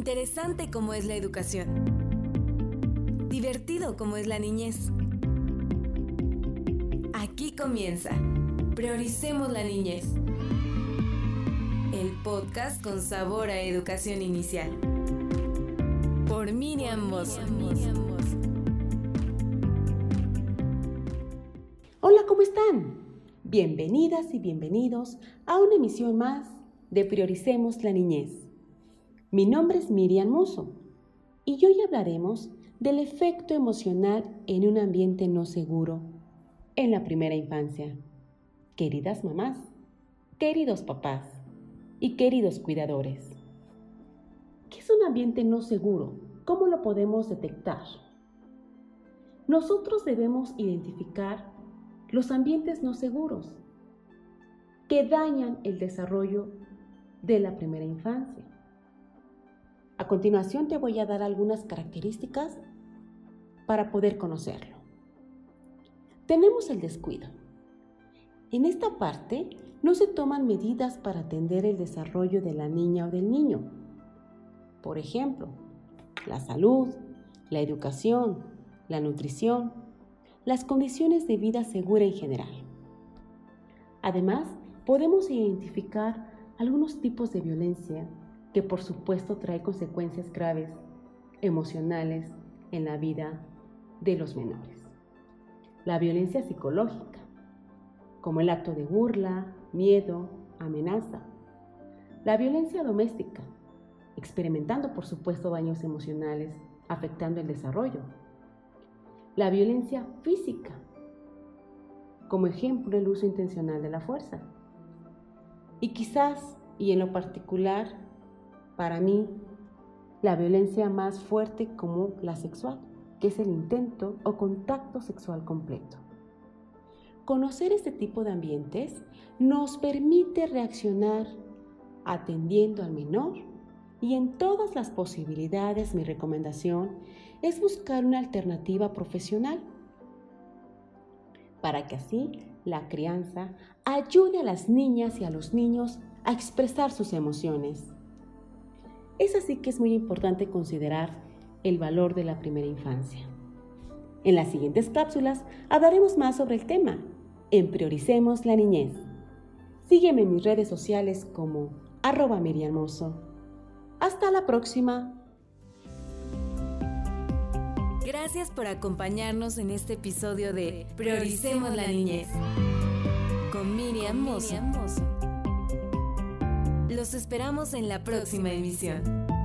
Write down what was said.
Interesante como es la educación. Divertido como es la niñez. Aquí comienza. Prioricemos la niñez. El podcast con sabor a educación inicial. Por Miriam Mosso. Hola, ¿cómo están? Bienvenidas y bienvenidos a una emisión más de Prioricemos la Niñez. Mi nombre es Miriam Muso y hoy hablaremos del efecto emocional en un ambiente no seguro en la primera infancia. Queridas mamás, queridos papás y queridos cuidadores. ¿Qué es un ambiente no seguro? ¿Cómo lo podemos detectar? Nosotros debemos identificar los ambientes no seguros que dañan el desarrollo de la primera infancia. Continuación te voy a dar algunas características para poder conocerlo. Tenemos el descuido. En esta parte no se toman medidas para atender el desarrollo de la niña o del niño. Por ejemplo, la salud, la educación, la nutrición, las condiciones de vida segura en general. Además, podemos identificar algunos tipos de violencia que por supuesto trae consecuencias graves emocionales en la vida de los menores. La violencia psicológica, como el acto de burla, miedo, amenaza. La violencia doméstica, experimentando por supuesto daños emocionales, afectando el desarrollo. La violencia física, como ejemplo el uso intencional de la fuerza. Y quizás, y en lo particular, para mí, la violencia más fuerte como la sexual, que es el intento o contacto sexual completo. Conocer este tipo de ambientes nos permite reaccionar atendiendo al menor y en todas las posibilidades mi recomendación es buscar una alternativa profesional para que así la crianza ayude a las niñas y a los niños a expresar sus emociones es así que es muy importante considerar el valor de la primera infancia. En las siguientes cápsulas hablaremos más sobre el tema. En Prioricemos la Niñez. Sígueme en mis redes sociales como arroba miriamoso. Hasta la próxima. Gracias por acompañarnos en este episodio de Prioricemos la Niñez con Miriam Mozo. Los esperamos en la próxima emisión.